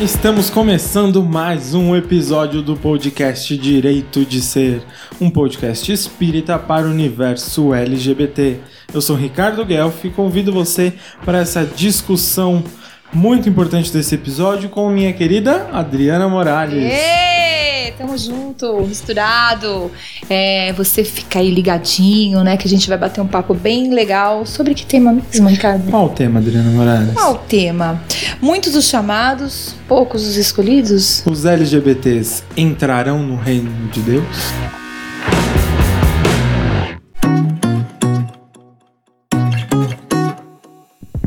Estamos começando mais um episódio do podcast Direito de Ser, um podcast espírita para o universo LGBT. Eu sou Ricardo Guelph e convido você para essa discussão muito importante desse episódio com minha querida Adriana Morales. Tamo junto, misturado. É, você fica aí ligadinho, né? Que a gente vai bater um papo bem legal. Sobre que tema mesmo, Ricardo? Qual o tema, Adriana Morales? Qual o tema? Muitos os chamados, poucos os escolhidos? Os LGBTs entrarão no reino de Deus?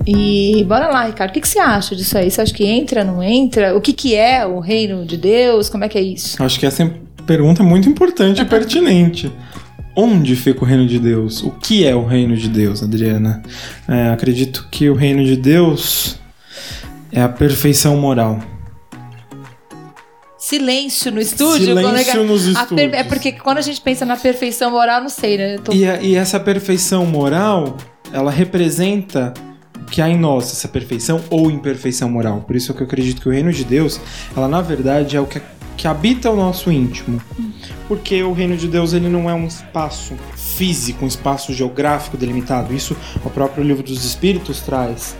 E bora lá, Ricardo. O que, que você acha disso aí? Você acha que entra, não entra? O que, que é o reino de Deus? Como é que é isso? Acho que essa é pergunta muito importante e pertinente. Onde fica o reino de Deus? O que é o reino de Deus, Adriana? É, acredito que o reino de Deus é a perfeição moral. Silêncio no estúdio. Silêncio é- nos a per- É estúdios. porque quando a gente pensa na perfeição moral, não sei, né? Tô- E, a- e essa perfeição moral, ela representa que há em nós, essa perfeição ou imperfeição moral. Por isso que eu acredito que o reino de Deus, ela na verdade é o que, que habita o nosso íntimo. Porque o reino de Deus ele não é um espaço físico, um espaço geográfico delimitado. Isso o próprio livro dos Espíritos traz.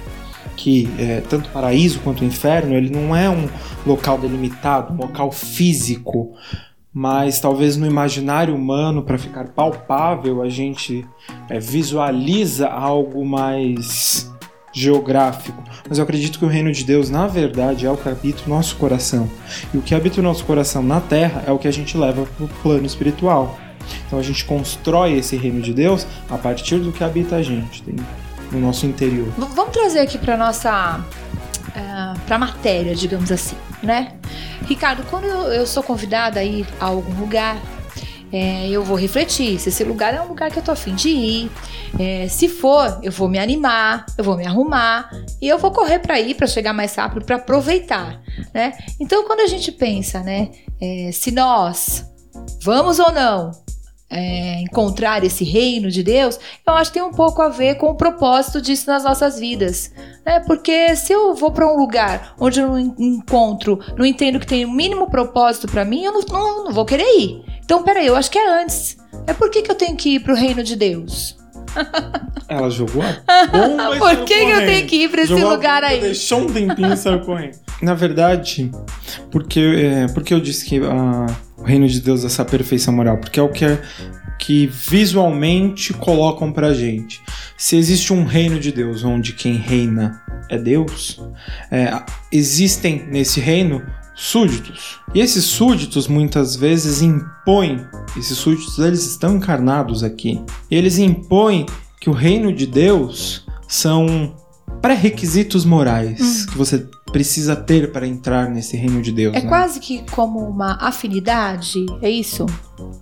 Que é, tanto o paraíso quanto o inferno, ele não é um local delimitado, um local físico, mas talvez no imaginário humano, para ficar palpável, a gente é, visualiza algo mais geográfico. Mas eu acredito que o reino de Deus, na verdade, é o que habita o nosso coração. E o que habita o nosso coração na terra é o que a gente leva para o plano espiritual. Então a gente constrói esse reino de Deus a partir do que habita a gente, no nosso interior. Vamos trazer aqui para nossa para matéria, digamos assim, né? Ricardo, quando eu sou convidada a ir a algum lugar, é, eu vou refletir se esse lugar é um lugar que eu tô afim de ir. É, se for, eu vou me animar, eu vou me arrumar e eu vou correr para ir, para chegar mais rápido, para aproveitar, né? Então, quando a gente pensa, né, é, se nós vamos ou não é, encontrar esse reino de Deus, eu acho que tem um pouco a ver com o propósito disso nas nossas vidas. Né? Porque se eu vou para um lugar onde eu não en- encontro, não entendo que tem o mínimo propósito para mim, eu não, não- não vou querer ir. Então, peraí, eu acho que é antes. É por que, que eu tenho que ir pro reino de Deus? Ela jogou a bomba Por que, que eu tenho que ir pra esse Jogou a lugar aí? Deixou um tempinho e saiu correndo. Na verdade, porque, é, porque eu disse que ah, o reino de Deus é essa perfeição moral? Porque é o que, é- que visualmente colocam pra gente. Se existe um reino de Deus onde quem reina é Deus, é, existem nesse reino súditos. E esses súditos muitas vezes impõem, esses súditos eles estão encarnados aqui. E eles impõem que o reino de Deus são pré-requisitos morais que você precisa ter para entrar nesse reino de Deus. É né? quase que como uma afinidade, é isso?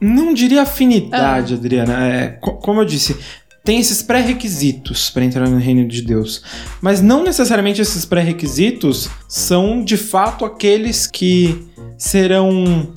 Não diria afinidade, Adriana. É, co- como eu disse, tem esses pré-requisitos para entrar no reino de Deus. Mas não necessariamente esses pré-requisitos são de fato aqueles que serão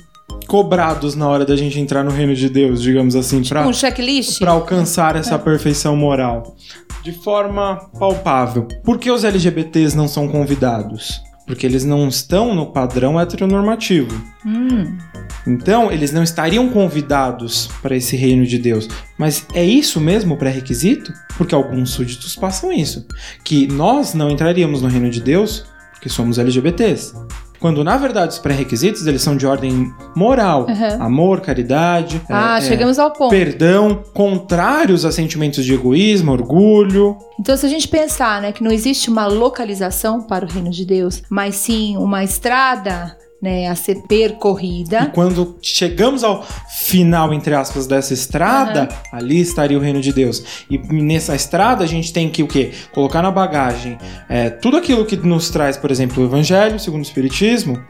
cobrados na hora da gente entrar no reino de Deus, digamos assim, para Um checklist? para alcançar essa perfeição moral de forma palpável. Por que os LGBTs não são convidados? Porque eles não estão no padrão heteronormativo. Hum. Então, eles não estariam convidados para esse reino de Deus. Mas é isso mesmo o pré-requisito? Porque alguns súditos passam isso. Que nós não entraríamos no reino de Deus porque somos LGBTs. Quando, na verdade, os pré-requisitos eles são de ordem moral. Uhum. Amor, caridade, Ah, é, é, chegamos ao ponto. perdão, contrários a sentimentos de egoísmo, orgulho. Então, se a gente pensar né, que não existe uma localização para o reino de Deus, mas sim uma estrada né, a ser E percorrida, quando chegamos ao final, entre aspas, dessa estrada, ali estaria o reino de Deus. E nessa estrada a gente tem que o quê? Colocar na bagagem é, tudo aquilo que nos traz, por exemplo, o Evangelho, segundo o Espiritismo,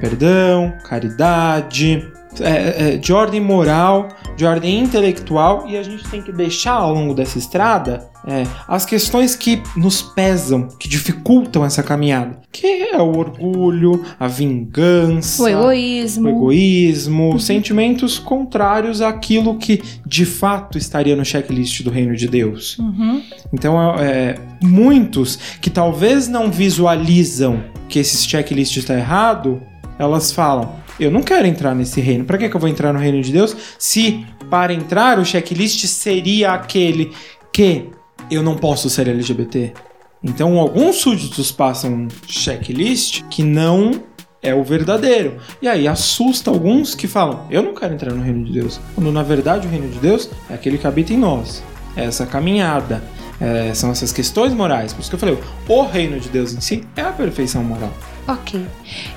perdão, caridade, é, é, de ordem moral, de ordem intelectual, e a gente tem que deixar ao longo dessa estrada é, as questões que nos pesam, que dificultam essa caminhada, que é o orgulho, a vingança, o egoísmo. o egoísmo, sentimentos contrários àquilo que de fato estaria no checklist do reino de Deus. Uhum. Então, é, é, muitos que talvez não visualizam que esse checklist está errado, elas falam: eu não quero entrar nesse reino. Para que, que eu vou entrar no reino de Deus se para entrar o checklist seria aquele que eu não posso ser LGBT? Então, alguns súditos passam um checklist que não é o verdadeiro. E aí assusta alguns que falam: Eu não quero entrar no reino de Deus. Quando na verdade o reino de Deus é aquele que habita em nós. É essa caminhada. É, são essas questões morais. Por isso que eu falei: o reino de Deus em si é a perfeição moral. Ok.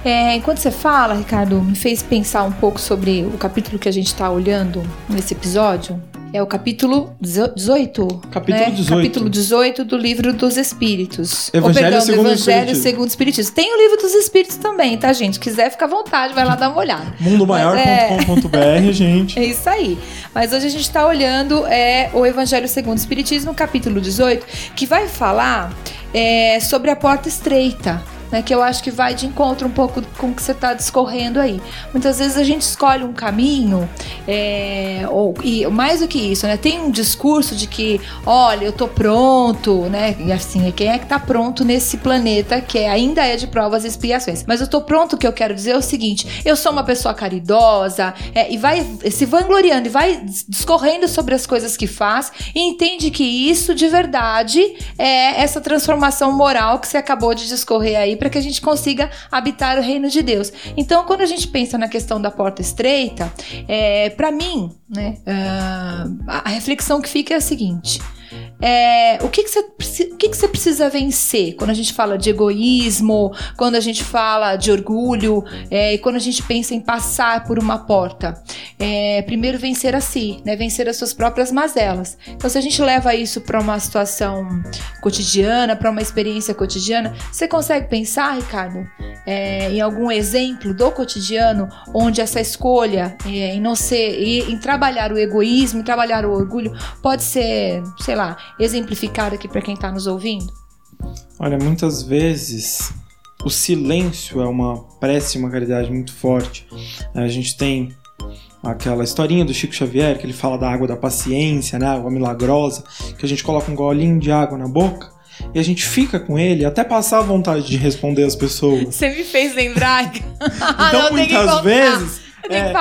É, enquanto você fala, Ricardo, me fez pensar um pouco sobre o capítulo que a gente está olhando nesse episódio. É o capítulo 18. Capítulo né? 18. Capítulo 18 do livro dos Espíritos. Evangelho Ou, perdão, do segundo o Evangelho Espiritismo. segundo o Espiritismo. Tem o livro dos Espíritos também, tá, gente? Quiser ficar à vontade, vai lá dar uma olhada. mundomaior.com.br, gente. É isso aí. Mas hoje a gente está olhando é, o Evangelho segundo o Espiritismo, capítulo 18, que vai falar é, sobre a porta estreita. Né, que eu acho que vai de encontro um pouco com o que você está discorrendo aí. Muitas vezes a gente escolhe um caminho, é, ou, e mais do que isso, né, tem um discurso de que, olha, eu tô pronto, né? E assim, quem é que tá pronto nesse planeta que é- ainda é de provas e expiações? Mas eu tô pronto, o que eu quero dizer é o seguinte: eu sou uma pessoa caridosa, é, e vai se vangloriando e vai discorrendo sobre as coisas que faz e entende que isso de verdade é essa transformação moral que você acabou de discorrer aí para que a gente consiga habitar o reino de Deus. Então, quando a gente pensa na questão da porta estreita, é, para mim, né, ah, a reflexão que fica é a seguinte. É, o que, que, você, o que, que você precisa vencer quando a gente fala de egoísmo, quando a gente fala de orgulho, é, e quando a gente pensa em passar por uma porta? É, primeiro, vencer a si, né? vencer as suas próprias mazelas. Então, se a gente leva isso para uma situação cotidiana, para uma experiência cotidiana, você consegue pensar, Ricardo, é, em algum exemplo do cotidiano onde essa escolha é, em não ser, em trabalhar o egoísmo, em trabalhar o orgulho, pode ser, sei lá, exemplificado aqui para quem está nos ouvindo? Olha, muitas vezes o silêncio é uma prece, uma caridade muito forte. A gente tem aquela historinha do Chico Xavier, que ele fala da água da paciência, né? Água milagrosa, que a gente coloca um golinho de água na boca e a gente fica com ele até passar a vontade de responder as pessoas. Você me fez lembrar. Então, muitas vezes, é,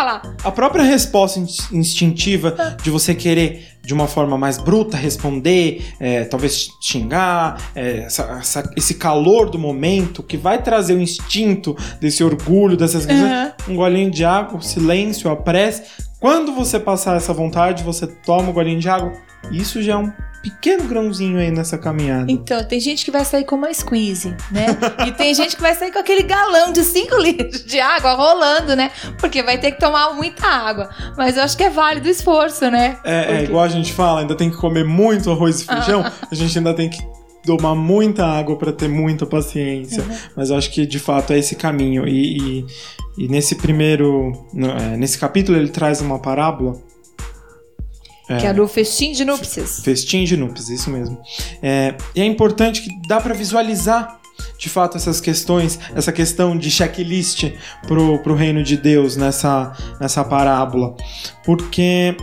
a própria resposta ins- instintiva de você querer de uma forma mais bruta responder, é, talvez xingar, é, essa- essa- esse calor do momento que vai trazer o instinto desse orgulho, dessas coisas. Aham. Um golinho de água, o silêncio, a prece. Quando você passar essa vontade, você toma um golinho de água. Isso já é um pequeno grãozinho aí nessa caminhada. Então, tem gente que vai sair com uma squeeze, né? e tem gente que vai sair com aquele galão de 5 litros de água rolando, né? Porque vai ter que tomar muita água. Mas eu acho que é válido o esforço, né? É, é Porque- igual a gente fala, ainda tem que comer muito arroz e feijão, a gente ainda tem que tomar muita água para ter muita paciência. Mas eu acho que de fato é esse caminho. E, e- e nesse primeiro. é, nesse capítulo ele traz uma parábola. Que é do festim de núpcias. Festim de núpcias, isso mesmo. É, e é importante que dá para visualizar de fato essas questões, essa questão de checklist pro, pro reino de Deus nessa, nessa parábola. Porque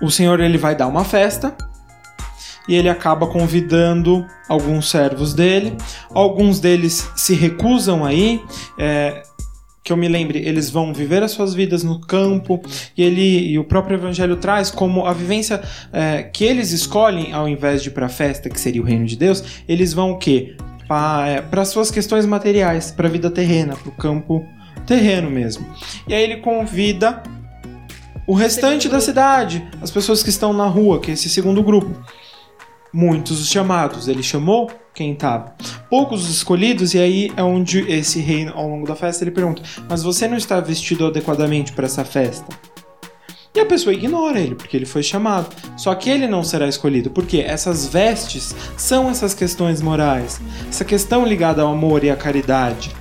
o Senhor ele vai dar uma festa e ele acaba convidando alguns servos dele. Alguns deles se recusam aí. é, que eu me lembre, eles vão viver as suas vidas no campo e ele e o próprio evangelho traz como a vivência é, que eles escolhem ao invés de ir para a festa, que seria o reino de Deus, eles vão o quê? Para suas questões materiais, para a vida terrena, para o campo terreno mesmo. E aí ele convida o restante da cidade, as pessoas que estão na rua, que é esse segundo grupo. Muitos os chamados, ele chamou quem estava. Poucos os escolhidos, e aí é onde esse rei, ao longo da festa, ele pergunta: Mas você não está vestido adequadamente para essa festa? E a pessoa ignora ele, porque ele foi chamado. Só que ele não será escolhido, porque essas vestes são essas questões morais, essa questão ligada ao amor e à caridade.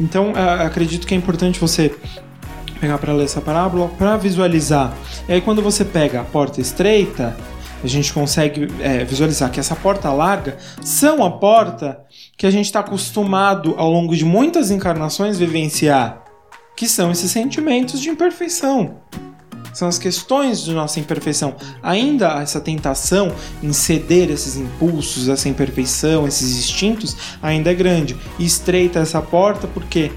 Então, eh, acredito que é importante você pegar para ler essa parábola para visualizar. E aí, quando você pega a porta estreita, a gente consegue é, visualizar que essa porta larga são a porta que a gente está acostumado ao longo de muitas encarnações vivenciar, que são esses sentimentos de imperfeição. são as questões de nossa imperfeição. Ainda essa tentação em ceder esses impulsos, essa imperfeição, esses instintos, ainda é grande. E estreita essa porta porque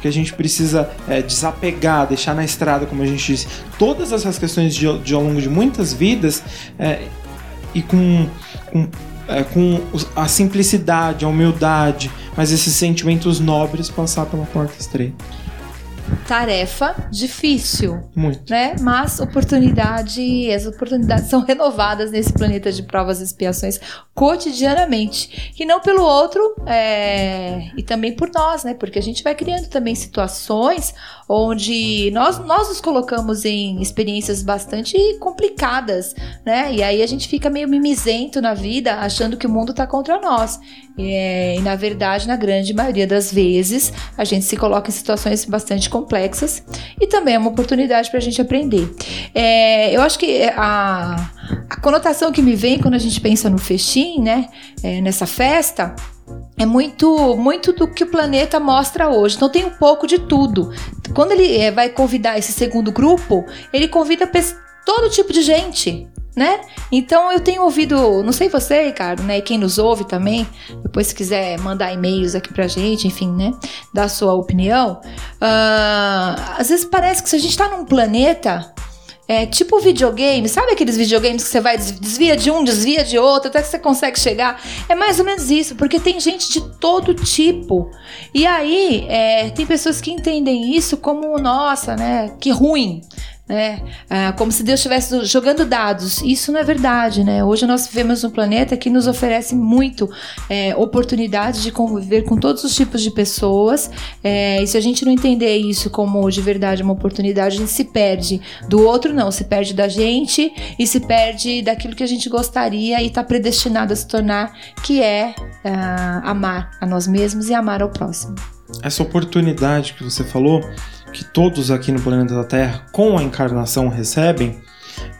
porque a gente precisa é, desapegar, deixar na estrada, como a gente disse, todas essas questões de, de ao longo de muitas vidas é, e com, com, é, com a simplicidade, a humildade, mas esses sentimentos nobres passar pela porta estreita tarefa difícil. Muito. Né? Mas oportunidade, as oportunidades são renovadas nesse planeta de provas e expiações cotidianamente. E não pelo outro, é, e também por nós, né? Porque a gente vai criando também situações onde nós, nós nos colocamos em experiências bastante complicadas, né? E aí a gente fica meio mimizento na vida, achando que o mundo tá contra nós. É, e na verdade, na grande maioria das vezes, a gente se coloca em situações bastante complexas e também é uma oportunidade para a gente aprender. É, eu acho que a, a, conotação que me vem quando a gente pensa no festim, né, é, nessa festa, é muito muito do que o planeta mostra hoje. Então tem um pouco de tudo. Quando ele é, vai convidar esse segundo grupo, ele convida todo tipo de gente né? Então eu tenho ouvido, não sei você, Ricardo, né? E quem nos ouve também, depois se quiser mandar e-mails aqui pra gente, enfim, né? Dar sua opinião. Uh, às vezes parece que se a gente tá num planeta. É tipo videogame, sabe aqueles videogames que você vai desvia de um, desvia de outro, até que você consegue chegar? É mais ou menos isso, porque tem gente de todo tipo. E aí, é, tem pessoas que entendem isso como, nossa, né? Que ruim né? Ah, como se Deus estivesse jogando dados. Isso não é verdade, né? Hoje nós vivemos um planeta que nos oferece muito é, oportunidade de conviver com todos os tipos de pessoas. É, e se a gente não entender isso como de verdade uma oportunidade, a gente se perde do outro, não, se perde da gente e se perde daquilo que a gente gostaria e está predestinado a se tornar, que é ah, amar a nós mesmos e amar ao próximo. Essa oportunidade que você falou que todos aqui no planeta Terra, com a encarnação, recebem,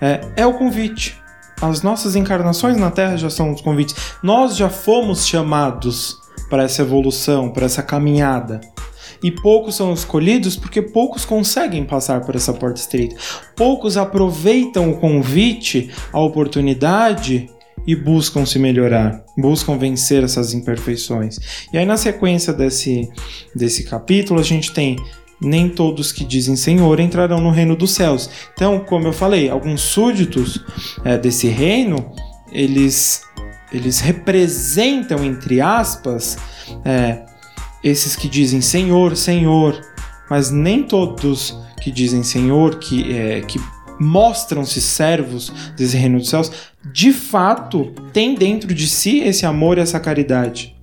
é, é o convite. As nossas encarnações na Terra já são os convites. Nós já fomos chamados para essa evolução, para essa caminhada. E poucos são escolhidos porque poucos conseguem passar por essa porta estreita. Poucos aproveitam o convite, a oportunidade e buscam se melhorar, buscam vencer essas imperfeições. E aí, na sequência desse, desse capítulo, a gente tem nem todos que dizem Senhor entrarão no reino dos céus. Então, como eu falei, alguns súditos é, desse reino, eles, eles representam, entre aspas, é, esses que dizem Senhor, Senhor, mas nem todos que dizem Senhor, que, é, que mostram-se servos desse reino dos céus, de fato têm dentro de si esse amor e essa caridade.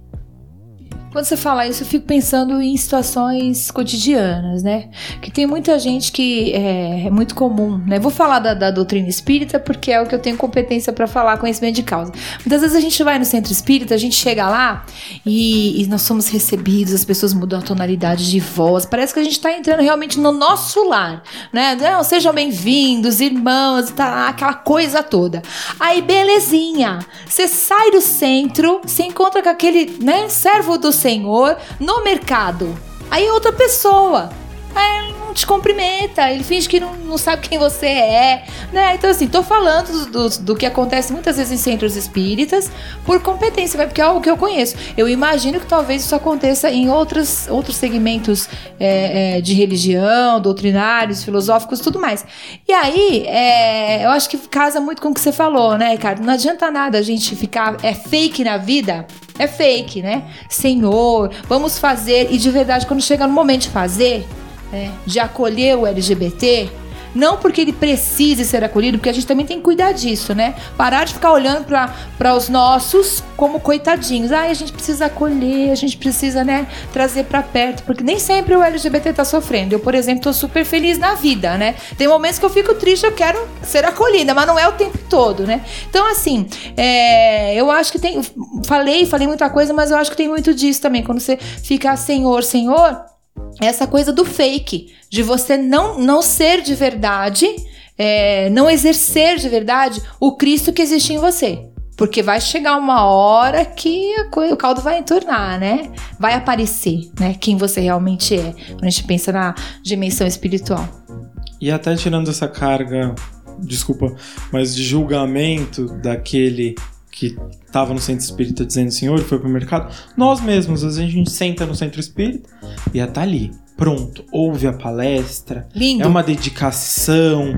Quando você fala isso, eu fico pensando em situações cotidianas, né? Que tem muita gente que é, é muito comum, né? Vou falar da, da, doutrina espírita porque é o que eu tenho competência para falar, conhecimento de causa. Muitas vezes a gente vai no centro espírita, a gente chega lá e, e nós somos recebidos, as pessoas mudam a tonalidade de voz, parece que a gente tá entrando realmente no nosso lar, né? Não, sejam bem-vindos, irmãos, tá aquela coisa toda. Aí, belezinha, você sai do centro, se encontra com aquele, né, servo do Senhor no mercado. Aí é outra pessoa. Não te cumprimenta, ele finge que não, não sabe quem você é, né? Então, assim, tô falando do, do, do, que acontece muitas vezes em centros espíritas por competência, porque é algo que eu conheço. Eu imagino que talvez isso aconteça em outros, outros segmentos é, é, de religião, doutrinários, filosóficos, tudo mais. E aí, é, eu acho que casa muito com o que você falou, né, Ricardo? Não adianta nada a gente ficar é fake na vida é fake, né? Senhor, vamos fazer. E de verdade, quando chega no momento de fazer, é, de acolher o LGBT, não porque ele precise ser acolhido, porque a gente também tem que cuidar disso, né? Parar de ficar olhando para os nossos como coitadinhos. Ah, a gente precisa acolher, a gente precisa, né, trazer para perto, porque nem sempre o LGBT tá sofrendo. Eu, por exemplo, tô super feliz na vida, né? Tem momentos que eu fico triste, eu quero ser acolhida, mas não é o tempo todo, né? Então, assim, é, eu acho que tem. Falei, falei muita coisa, mas eu acho que tem muito disso também. Quando você fica, Senhor, Senhor essa coisa do fake, de você não, não ser de verdade, é, não exercer de verdade o Cristo que existe em você. Porque vai chegar uma hora que o caldo vai entornar, né? Vai aparecer, né? Quem você realmente é. Quando a gente pensa na dimensão espiritual. E até tirando essa carga, desculpa, mas de julgamento daquele que estava no centro espírita dizendo Senhor, foi pro mercado, nós mesmos, às vezes a gente senta no centro espírita e tá ali, pronto, ouve a palestra, Lindo. é uma dedicação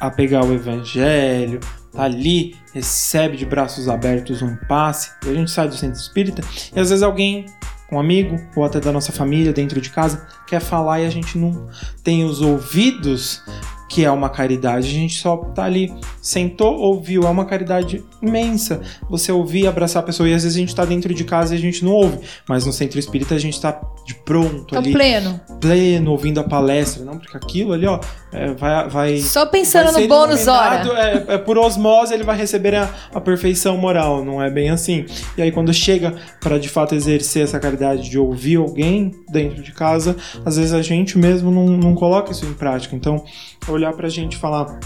a pegar o evangelho, tá ali, recebe de braços abertos um passe, e a gente sai do centro espírita e às vezes alguém, um amigo ou até da nossa família dentro de casa, quer falar e a gente não tem os ouvidos que é uma caridade. A gente só tá ali, sentou, ouviu, é uma caridade imensa. Você ouvir, abraçar a pessoa, e às vezes a gente tá dentro de casa e a gente não ouve, mas no centro espírita a gente tá de pronto Tá ali, pleno. pleno, ouvindo a palestra, não? Porque aquilo ali, ó, é, vai, vai Só pensando vai no bônus hora. É, é por osmose ele vai receber a, a perfeição moral, não é bem assim. E aí quando chega para de fato exercer essa caridade de ouvir alguém dentro de casa, às vezes a gente mesmo não, não coloca isso em prática. Então, olhar pra gente e falar.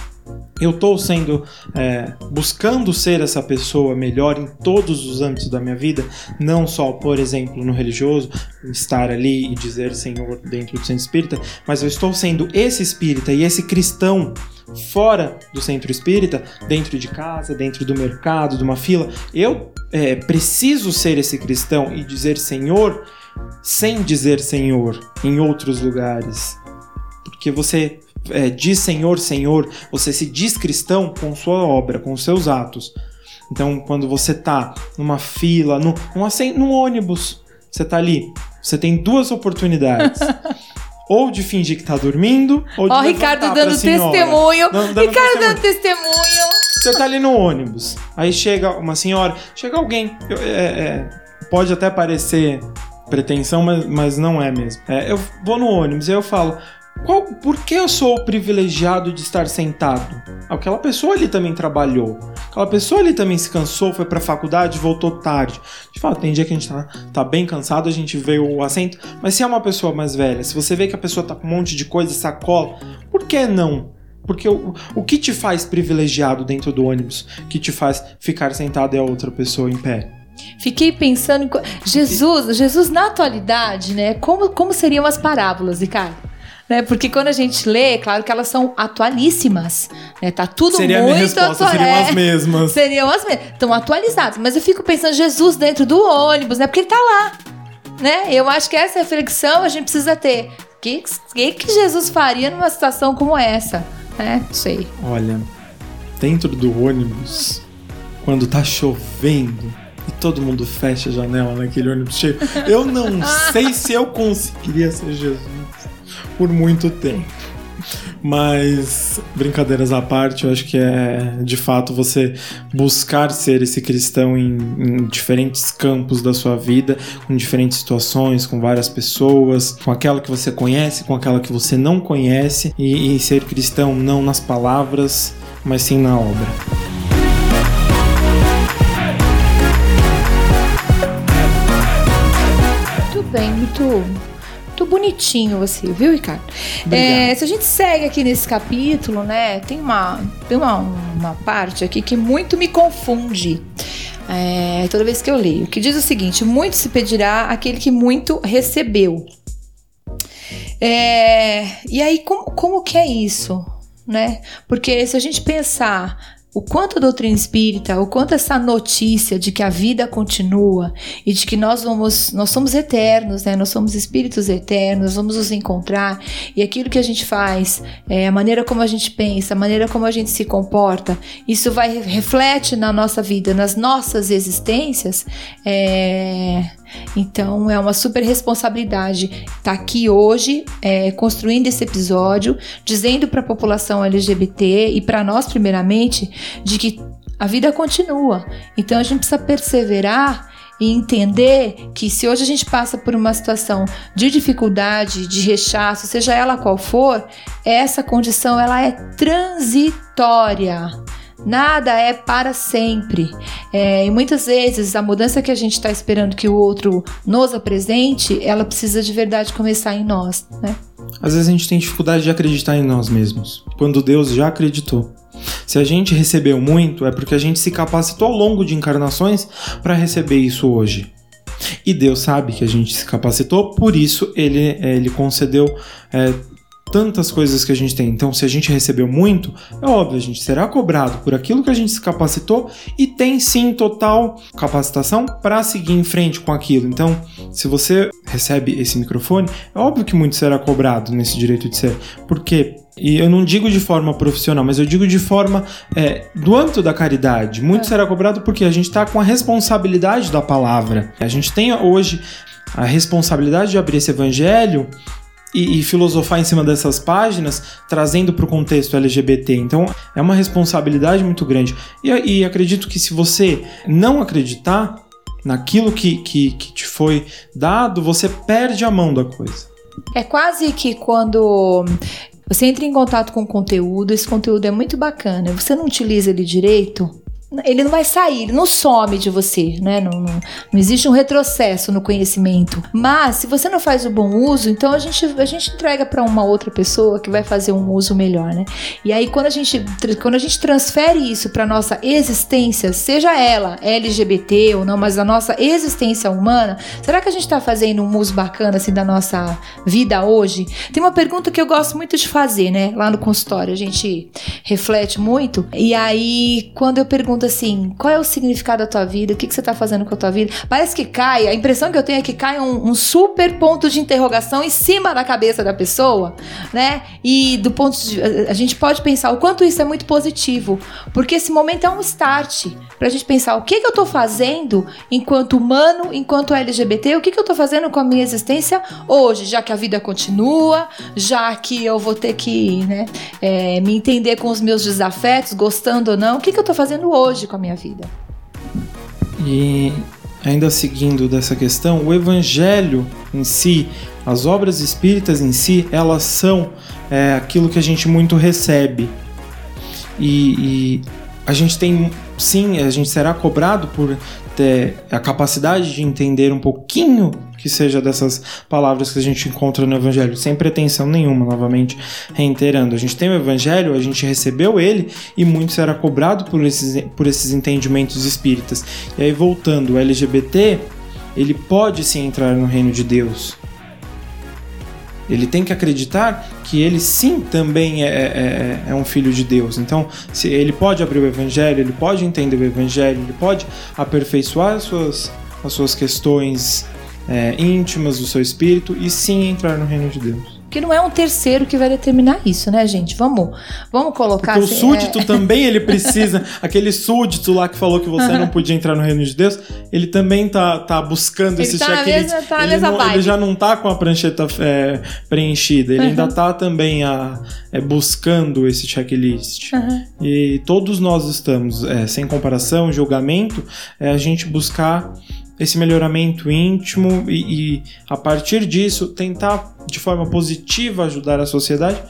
Eu estou sendo, é, buscando ser essa pessoa melhor em todos os âmbitos da minha vida, não só, por exemplo, no religioso, estar ali e dizer Senhor dentro do centro espírita, mas eu estou sendo esse espírita e esse cristão fora do centro espírita, dentro de casa, dentro do mercado, de uma fila. Eu é, preciso ser esse cristão e dizer Senhor sem dizer Senhor em outros lugares. Porque você é, diz Senhor, Senhor, você se diz cristão com sua obra, com seus atos. Então, quando você tá numa fila, num, num, ônibus, você tá ali, você tem duas oportunidades. ou de fingir que tá dormindo, ou de Ó, levantar Ricardo dando testemunho. Não, dando Ricardo testemunho. dando testemunho. Você tá ali no ônibus, aí chega uma senhora, chega alguém, eu- é- é, pode até parecer pretensão, mas, mas não é mesmo. É, eu vou no ônibus e eu falo, qual, por que eu sou o privilegiado de estar sentado? Aquela pessoa ali também trabalhou, aquela pessoa ali também se cansou, foi pra faculdade, voltou tarde. De fato, tem dia que a gente tá, tá bem cansado, a gente vê o assento, mas se é uma pessoa mais velha, se você vê que a pessoa tá com um monte de coisa, sacola, por que não? Porque o, o que te faz privilegiado dentro do ônibus, que te faz ficar sentado e a outra pessoa em pé? Fiquei pensando em. Jesus, Jesus na atualidade, né? Como, como seriam as parábolas, Ricardo? Né? Porque quando a gente lê, claro que elas são atualíssimas. Né? Tá tudo Seria muito minha resposta, atua- seriam é. as mesmas. Seriam as mesmas. Estão atualizadas. Mas eu fico pensando Jesus dentro do ônibus, né? Porque ele tá lá. Né? Eu acho que essa reflexão a gente precisa ter. O que, que, que Jesus faria numa situação como essa? Né? Não sei. Olha, dentro do ônibus, quando tá chovendo e todo mundo fecha a janela naquele ônibus cheio, eu não sei se eu conseguiria ser Jesus por muito tempo. Mas, brincadeiras à parte, eu acho que é de fato você buscar ser esse cristão em, em diferentes campos da sua vida, com diferentes situações, com várias pessoas, com aquela que você conhece, com aquela que você não conhece, e, e ser cristão não nas palavras, mas sim na obra. Muito bem, muito, muito bonitinho você, viu, Ricardo? É, se a gente segue aqui nesse capítulo, né, tem uma, tem uma, uma parte aqui que muito me confunde. é, toda vez que eu leio, que diz o seguinte: muito se pedirá aquele que muito recebeu. É, e aí, como, como que é isso? Né? Porque se a gente pensar o quanto a doutrina espírita, o quanto essa notícia de que a vida continua e de que nós vamos, nós somos eternos, né? Nós somos espíritos eternos, vamos nos encontrar e aquilo que a gente faz, é, a maneira como a gente pensa, a maneira como a gente se comporta, isso vai reflete na nossa vida, nas nossas existências. É, então é uma super responsabilidade estar aqui hoje, é, construindo esse episódio, dizendo para a população LGBT e para nós primeiramente de que a vida continua. Então a gente precisa perseverar e entender que se hoje a gente passa por uma situação de dificuldade, de rechaço, seja ela qual for, essa condição ela é transitória. Nada é para sempre. É, e muitas vezes a mudança que a gente está esperando que o outro nos apresente, ela precisa de verdade começar em nós, né? Às vezes a gente tem dificuldade de acreditar em nós mesmos, quando Deus já acreditou. Se a gente recebeu muito, é porque a gente se capacitou ao longo de encarnações para receber isso hoje. E Deus sabe que a gente se capacitou, por isso ele, eh, ele concedeu eh, tantas coisas que a gente tem. Então, se a gente recebeu muito, é óbvio, a gente será cobrado por aquilo que a gente se capacitou e tem sim total capacitação para seguir em frente com aquilo. Então, se você recebe esse microfone, é óbvio que muito será cobrado nesse direito de ser. Porque e eu não digo de forma profissional, mas eu digo de forma é, do âmbito da caridade. Muito é. será cobrado porque a gente está com a responsabilidade da palavra. A gente tem hoje a responsabilidade de abrir esse evangelho e, e filosofar em cima dessas páginas, trazendo para o contexto LGBT. Então é uma responsabilidade muito grande. E, e acredito que se você não acreditar naquilo que, que, que te foi dado, você perde a mão da coisa. É quase que quando você entra em contato com o conteúdo, esse conteúdo é muito bacana, você não utiliza ele direito, ele não vai sair, ele não some de você, né? Não, não, não, existe um retrocesso no conhecimento. Mas se você não faz o bom uso, então a gente, a gente entrega para uma outra pessoa que vai fazer um uso melhor, né? E aí quando a gente, quando a gente transfere isso para nossa existência, seja ela LGBT ou não, mas a nossa existência humana, será que a gente está fazendo um uso bacana assim da nossa vida hoje? Tem uma pergunta que eu gosto muito de fazer, né? Lá no consultório a gente reflete muito. E aí quando eu pergunto pergunta assim: qual é o significado da tua vida? O que, que você tá fazendo com a tua vida? Parece que cai, a impressão que eu tenho é que cai um, um super ponto de interrogação em cima da cabeça da pessoa, né? E do ponto de. A gente pode pensar o quanto isso é muito positivo, porque esse momento é um start pra gente pensar o que, que eu tô fazendo enquanto humano, enquanto LGBT, o que, que eu tô fazendo com a minha existência hoje, já que a vida continua, já que eu vou ter que né, é, me entender com os meus desafetos, gostando ou não, o que, que eu tô fazendo hoje? Hoje com a minha vida. E ainda seguindo dessa questão, o evangelho em si, as obras espíritas em si, elas são é, aquilo que a gente muito recebe. E, e a gente tem, sim, a gente será cobrado por ter a capacidade de entender um pouquinho que seja dessas palavras que a gente encontra no Evangelho, sem pretensão nenhuma, novamente reiterando. A gente tem o Evangelho, a gente recebeu ele e muito será cobrado por esses, por esses entendimentos espíritas. E aí, voltando, o LGBT, ele pode sim entrar no reino de Deus. Ele tem que acreditar que ele sim também é, é, é, é, um filho de Deus. Então, se ele pode abrir o Evangelho, ele pode entender o Evangelho, ele pode aperfeiçoar as suas, as suas questões é, íntimas do seu espírito e sim entrar no reino de Deus. Que não é um terceiro que vai determinar isso, né, gente? Vamos, vamos colocar. Porque assim, o súdito é... também ele precisa. aquele súdito lá que falou que você não podia entrar no reino de Deus, ele também tá, tá buscando ele esse tá checklist. Tá ele, não, ele, já não tá com a prancheta é, preenchida, ele uhum. ainda tá também a, é, buscando esse checklist. Uhum. E todos nós estamos, é, sem comparação, julgamento, é a gente buscar esse melhoramento íntimo e, e, a partir disso tentar de forma positiva ajudar a sociedade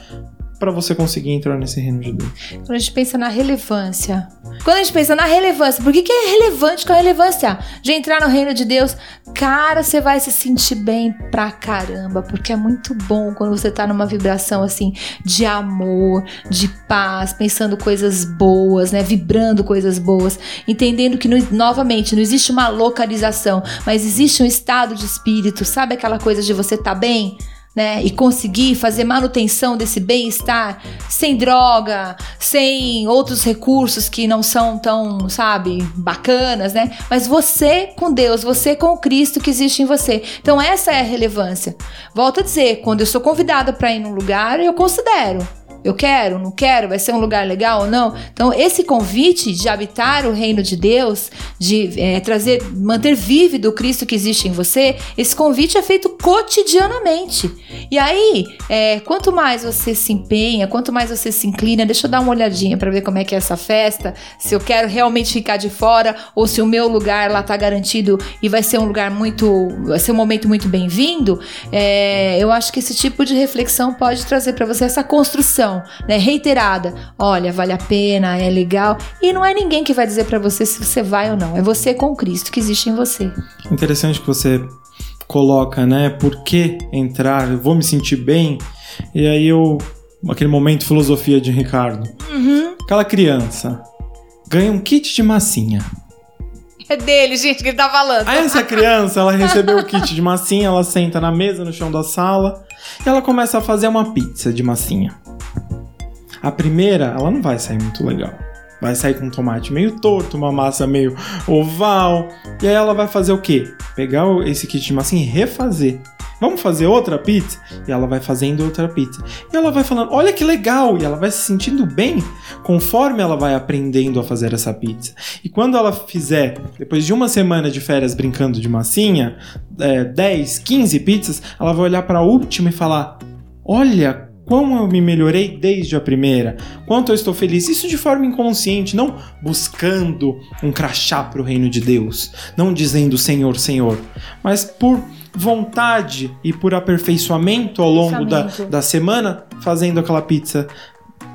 para você conseguir entrar nesse reino de Deus. Quando a gente pensa na relevância. Quando a gente pensa na relevância, por que, que é relevante com a relevância de entrar no reino de Deus? Cara, você vai se sentir bem pra caramba, porque é muito bom quando você tá numa vibração assim de amor, de paz, pensando coisas boas, né? Vibrando coisas boas, entendendo que novamente não existe uma localização, mas existe um estado de espírito, sabe aquela coisa de você tá bem? Né, e conseguir fazer manutenção desse bem-estar sem droga, sem outros recursos que não são tão, sabe, bacanas, né? Mas você com Deus, você com o Cristo que existe em você. Então essa é a relevância. Volto a dizer, quando eu sou convidada para ir num lugar, eu considero eu quero, não quero, vai ser um lugar legal ou não. Então, esse convite de habitar o reino de Deus, de é, trazer, manter vívido o Cristo que existe em você, esse convite é feito cotidianamente. E aí, é, quanto mais você se empenha, quanto mais você se inclina, deixa eu dar uma olhadinha para ver como é que é essa festa, se eu quero realmente ficar de fora ou se o meu lugar lá tá garantido e vai ser um lugar muito, vai ser um momento muito bem-vindo. É, eu acho que esse tipo de reflexão pode trazer para você essa construção né, reiterada. Olha, vale a pena, é legal. E não é ninguém que vai dizer para você se você vai ou não. É você com Cristo que existe em você. Interessante que você coloca, né? Por que entrar? Eu vou me sentir bem. E aí eu. Aquele momento filosofia de Ricardo. Uhum. Aquela criança ganha um kit de massinha. É dele, gente, que ele tá falando. Aí essa criança, ela recebeu o kit de massinha, ela senta na mesa, no chão da sala. E ela começa a fazer uma pizza de massinha. A primeira, ela não vai sair muito legal. Vai sair com um tomate meio torto, uma massa meio oval. E aí ela vai fazer o quê? Pegar esse kit de massinha e refazer. Vamos fazer outra pizza? E ela vai fazendo outra pizza. E ela vai falando, olha que legal! E ela vai se sentindo bem conforme ela vai aprendendo a fazer essa pizza. E quando ela fizer, depois de uma semana de férias brincando de massinha, é, 10, 15 pizzas, ela vai olhar para a última e falar: Olha como eu me melhorei desde a primeira, quanto eu estou feliz. Isso de forma inconsciente, não buscando um crachá para o reino de Deus, não dizendo Senhor, Senhor, mas por vontade e por aperfeiçoamento ao longo da, da semana, fazendo aquela pizza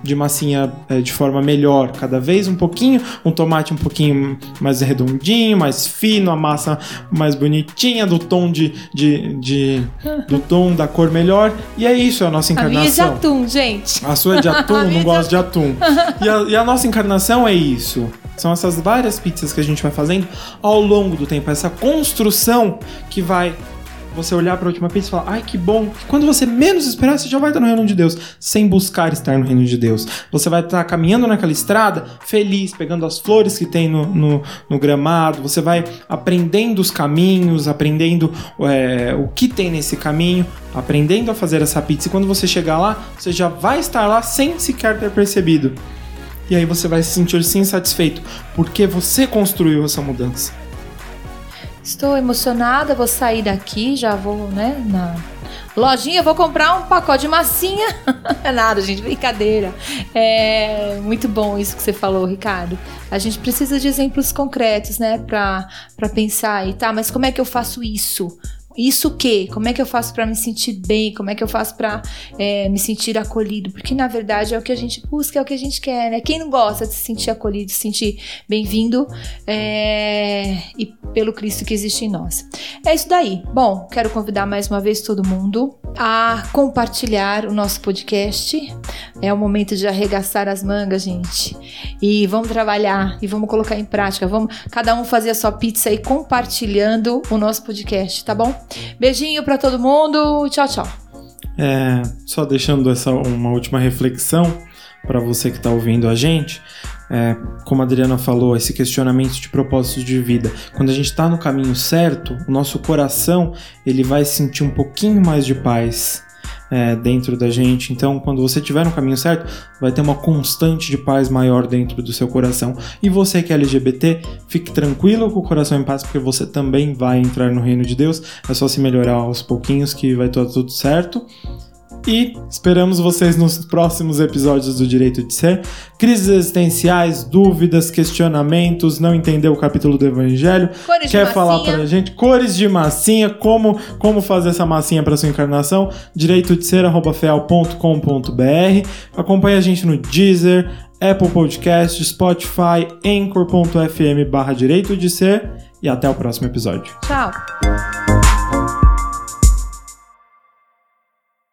de massinha é, de forma melhor, cada vez um pouquinho, um tomate um pouquinho mais redondinho, mais fino, a massa mais bonitinha, do tom de, de, de do tom da cor melhor. E é isso a nossa encarnação. A minha é de atum, gente. A sua é de atum, não gosto de atum. E a, e a nossa encarnação é isso. São essas várias pizzas que a gente vai fazendo ao longo do tempo, essa construção que vai você olhar para a última pizza e falar, ai que bom. Quando você menos esperar, você já vai estar no reino de Deus, sem buscar estar no reino de Deus. Você vai estar caminhando naquela estrada, feliz, pegando as flores que tem no, no, no gramado. Você vai aprendendo os caminhos, aprendendo é, o que tem nesse caminho, aprendendo a fazer essa pizza. E quando você chegar lá, você já vai estar lá sem sequer ter percebido. E aí você vai se sentir sim satisfeito, porque você construiu essa mudança. Estou emocionada, vou sair daqui, já vou, né, na lojinha, vou comprar um pacote de massinha. é nada, gente, brincadeira. É muito bom isso que você falou, Ricardo. A gente precisa de exemplos concretos, né, para pensar e tá, mas como é que eu faço isso? Isso o quê? Como é que eu faço para me sentir bem? Como é que eu faço para é, me sentir acolhido? Porque na verdade é o que a gente busca, é o que a gente quer, né? Quem não gosta de se sentir acolhido, se sentir bem-vindo é, e pelo Cristo que existe em nós. É isso daí. Bom, quero convidar mais uma vez todo mundo a compartilhar o nosso podcast. É o momento de arregaçar as mangas, gente. E vamos trabalhar e vamos colocar em prática. Vamos cada um fazer a sua pizza aí compartilhando o nosso podcast, tá bom? Beijinho para todo mundo. Tchau, tchau. É, só deixando essa uma última reflexão para você que está ouvindo a gente. É, como a Adriana falou, esse questionamento de propósito de vida. Quando a gente está no caminho certo, o nosso coração ele vai sentir um pouquinho mais de paz é, dentro da gente. Então, quando você estiver no caminho certo, vai ter uma constante de paz maior dentro do seu coração. E você que é LGBT, fique tranquilo com o coração em paz, porque você também vai entrar no reino de Deus. É só se melhorar aos pouquinhos que vai estar tudo certo. E esperamos vocês nos próximos episódios do Direito de Ser. Crises existenciais, dúvidas, questionamentos, não entendeu o capítulo do Evangelho, cores quer falar pra gente cores de massinha, como, como fazer essa massinha para sua encarnação, direito de ser@feal.com.br. Acompanhe a gente no Deezer, Apple Podcast, Spotify, Anchor.fm barra Direito de Ser e até o próximo episódio. Tchau!